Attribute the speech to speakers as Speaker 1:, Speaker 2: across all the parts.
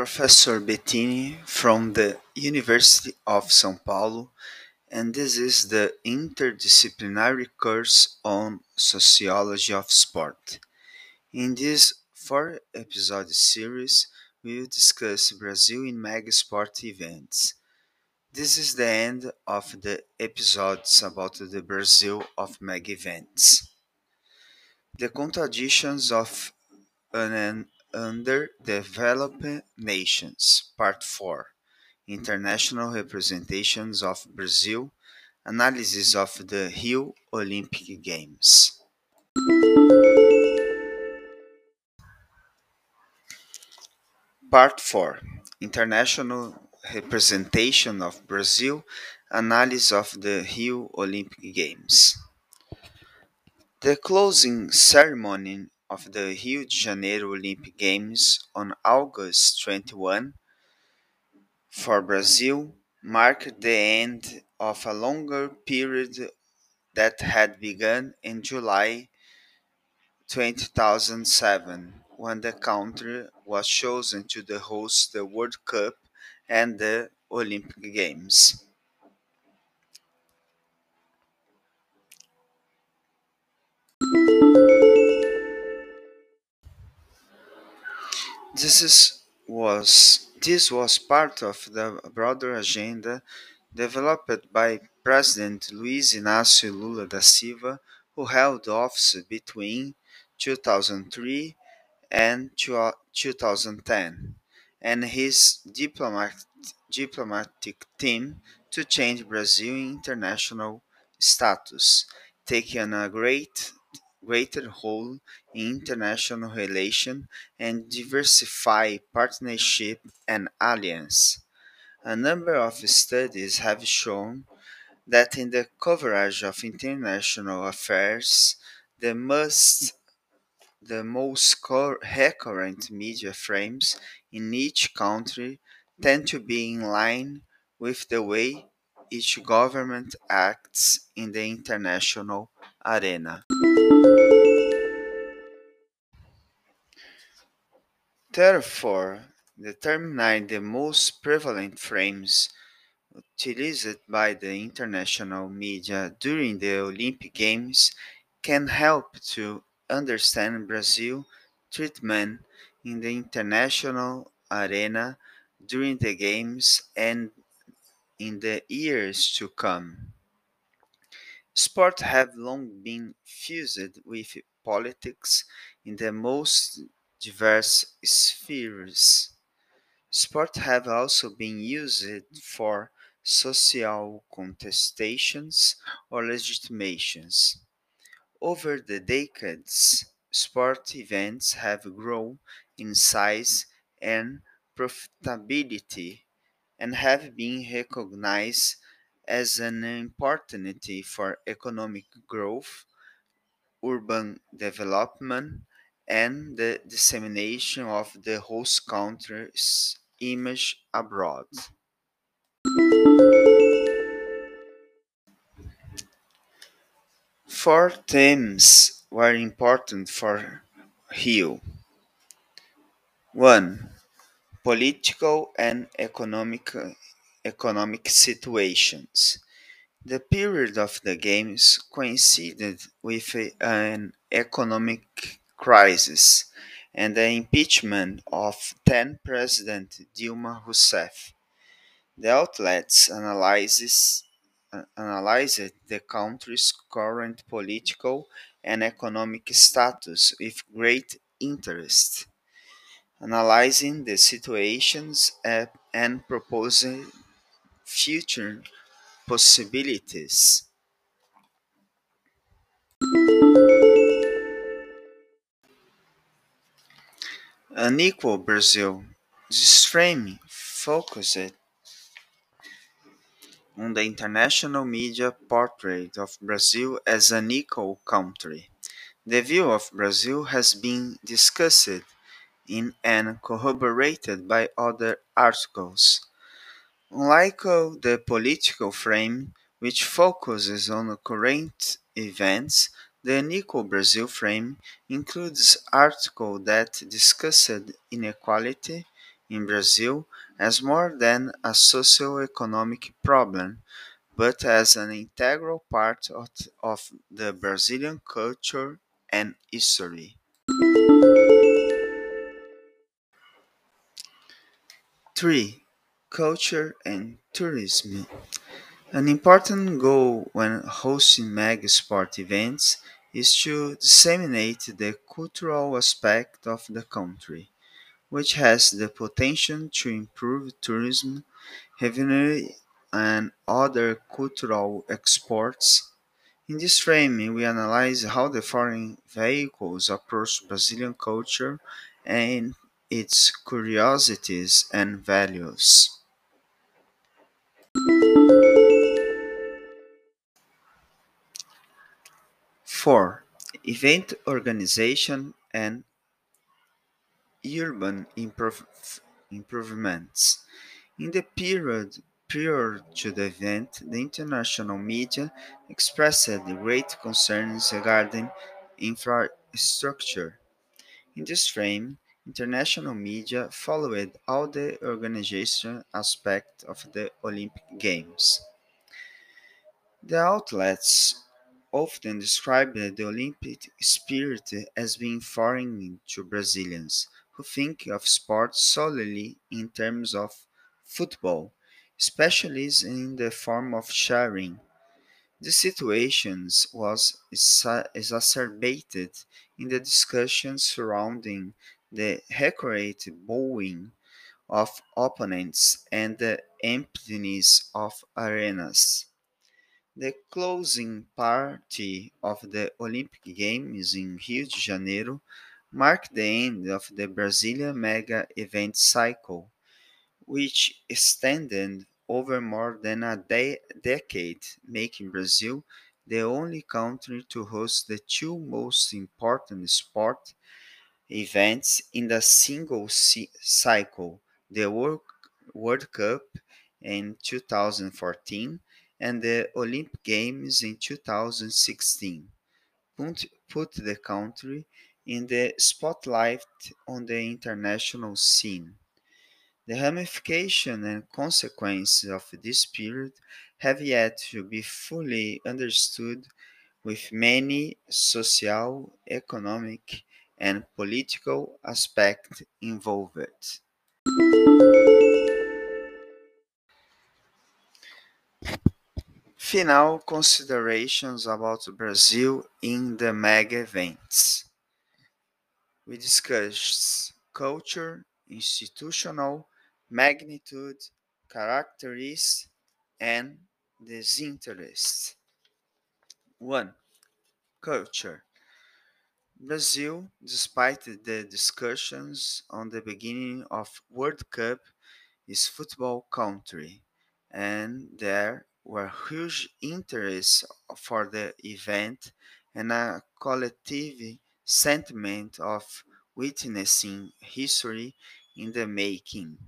Speaker 1: Professor Bettine from the University of São Paulo, and this is the interdisciplinary course on Sociology of Sport. In this four episode series, we will discuss Brazil in mega sport events. This is the end of the episodes about the Brazil of mega events. The contradictions of an Underdeveloped Nations, Part 4 International Representations of Brazil Analysis of the Rio Olympic Games. Part 4 International Representation of Brazil Analysis of the Rio Olympic Games. The closing ceremony of the Rio de Janeiro Olympic Games on August 21 for Brazil marked the end of a longer period that had begun in July 2007 when the country was chosen to host the World Cup and the Olympic Games. This is, was this was part of the broader agenda developed by President Luiz Inácio Lula da Silva, who held office between 2003 and 2010, and his diplomat, diplomatic team to change Brazil's international status, taking a great greater role in international relations and diversify partnership and alliance. A number of studies have shown that in the coverage of international affairs, the most the most recurrent media frames in each country tend to be in line with the way each government acts in the international arena. Therefore, determining the most prevalent frames utilized by the international media during the Olympic Games can help to understand Brazil's treatment in the international arena during the Games and in the years to come. Sport have long been fused with politics in the most diverse spheres. Sport have also been used for social contestations or legitimations. Over the decades, sport events have grown in size and profitability and have been recognized as an opportunity for economic growth, urban development, and the dissemination of the host country's image abroad. Four themes were important for Rio. 1. Political and economic, economic situations. The period of the Games coincided with an economic crisis and the impeachment of then President Dilma Rousseff. The outlets analyzes, uh, analyzed the country's current political and economic status with great interest, analyzing the situations and proposing future possibilities. Unequal Brazil. This frame focused on the international media portrait of Brazil as an equal country. The view of Brazil has been discussed in and corroborated by other articles. Unlike uh, the political frame, which focuses on current events, The Unequal Brazil frame includes articles that discussed inequality in Brazil as more than a socio-economic problem, but as an integral part of, of the Brazilian culture and history. 3. Culture and tourism. An important goal when hosting mega sport events is to disseminate the cultural aspect of the country, which has the potential to improve tourism revenue and other cultural exports. In this frame, we analyze how the foreign vehicles approach Brazilian culture and its curiosities and values. 4. Event organization and urban improv- improvements. In the period prior to the event, the international media expressed great concerns regarding infrastructure. In this frame, international media followed all the organization aspect of the Olympic Games. The outlets often described the Olympic spirit as being foreign to Brazilians, who think of sports solely in terms of football, especially in the form of sharing. The situation was exacerbated in the discussions surrounding the accurate bowing of opponents and the emptiness of arenas. The closing party of the Olympic Games in Rio de Janeiro marked the end of the Brasilia mega event cycle, which extended over more than a de- decade, making Brazil the only country to host the two most important sport events in the single cycle the World, World Cup in 2014 and the Olympic Games in 2016 put, the country in the spotlight on the international scene. The ramifications and consequences of this period have yet to be fully understood, with many social, economic, and political aspects involved. Final considerations about Brazil in the mega events. We discussed culture, institutional magnitude, characteristics, and disinterest. 1. Culture. Brazil, despite the discussions on the beginning of World Cup, is football country, and there were huge interest for the event and a collective sentiment of witnessing history in the making,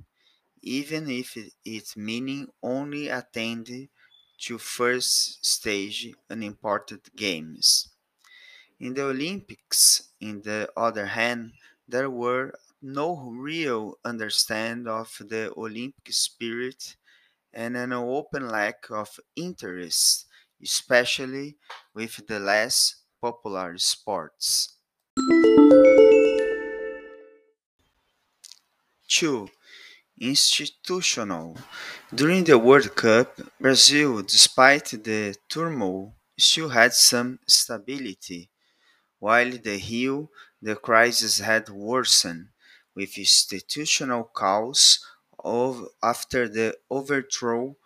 Speaker 1: even if its meaning only attended to first stage unimportant games. In the Olympics, in the other hand, there were no real understanding of the Olympic spirit and an open lack of interest, especially with the less popular sports. 2. Institutional. During the World Cup, Brazil, despite the turmoil, still had some stability while the Rio, the crisis had worsened, with institutional chaos of, after the overthrow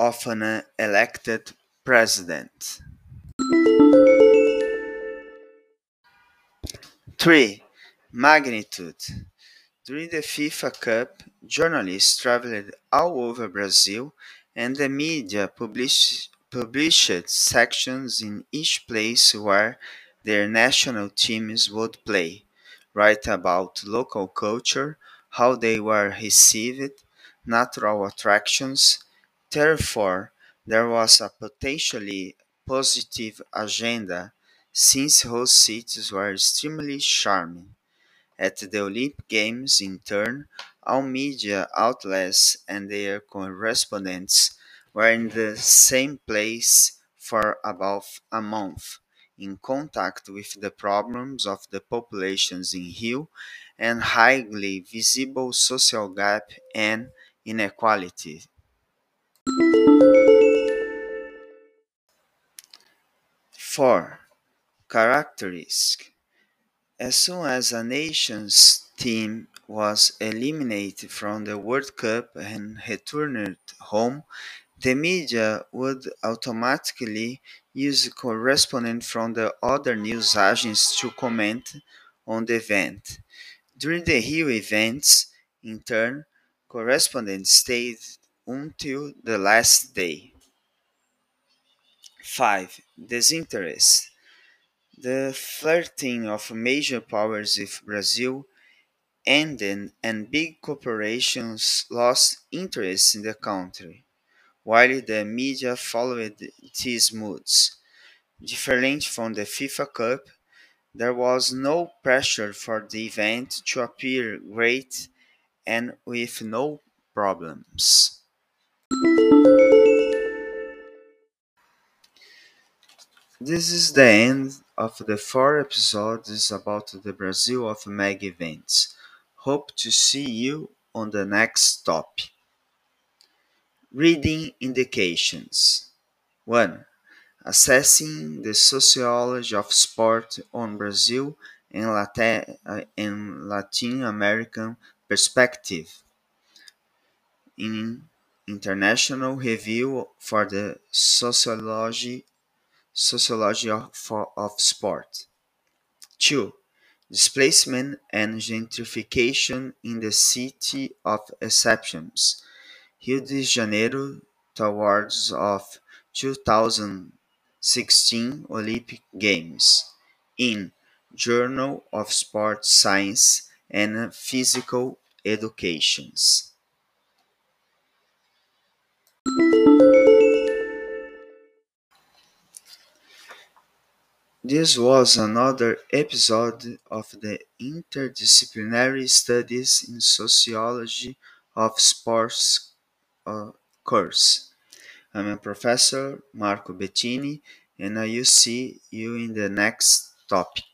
Speaker 1: of an uh, elected president. 3. Magnitude. During the FIFA Cup, journalists traveled all over Brazil and the media published sections in each place where their national teams would play, write about local culture, how they were received, natural attractions. Therefore, there was a potentially positive agenda since host cities were extremely charming. At the Olympic Games, in turn, all media outlets and their correspondents were in the same place for about a month, in contact with the problems of the populations in Rio and highly visible social gap and inequality. Four characteristic. As soon as a nation's team was eliminated from the World Cup and returned home, the media would automatically use correspondents from the other news agencies to comment on the event. During the Rio events, in turn, correspondents stayed until the last day. 5. Disinterest. The flirting of major powers with Brazil ended and big corporations lost interest in the country, while the media followed these moods. Different from the FIFA Cup, there was no pressure for the event to appear great and with no problems. This is the end of the four episodes about the Brazil of Meg events. Hope to see you on the next topic. Reading indications 1. Assessing the sociology of sport on Brazil and Latin, uh, and Latin American perspective in International Review for the Sociology Sociology of, of Sport. 2. Displacement and gentrification in the City of Exceptions, Rio de Janeiro towards of 2016 Olympic Games, in Journal of Sport Science and Physical Educations. This was another episode of the Interdisciplinary Studies in Sociology of Sports uh, course. I'm a professor, Marco Bettine, and I will see you in the next topic.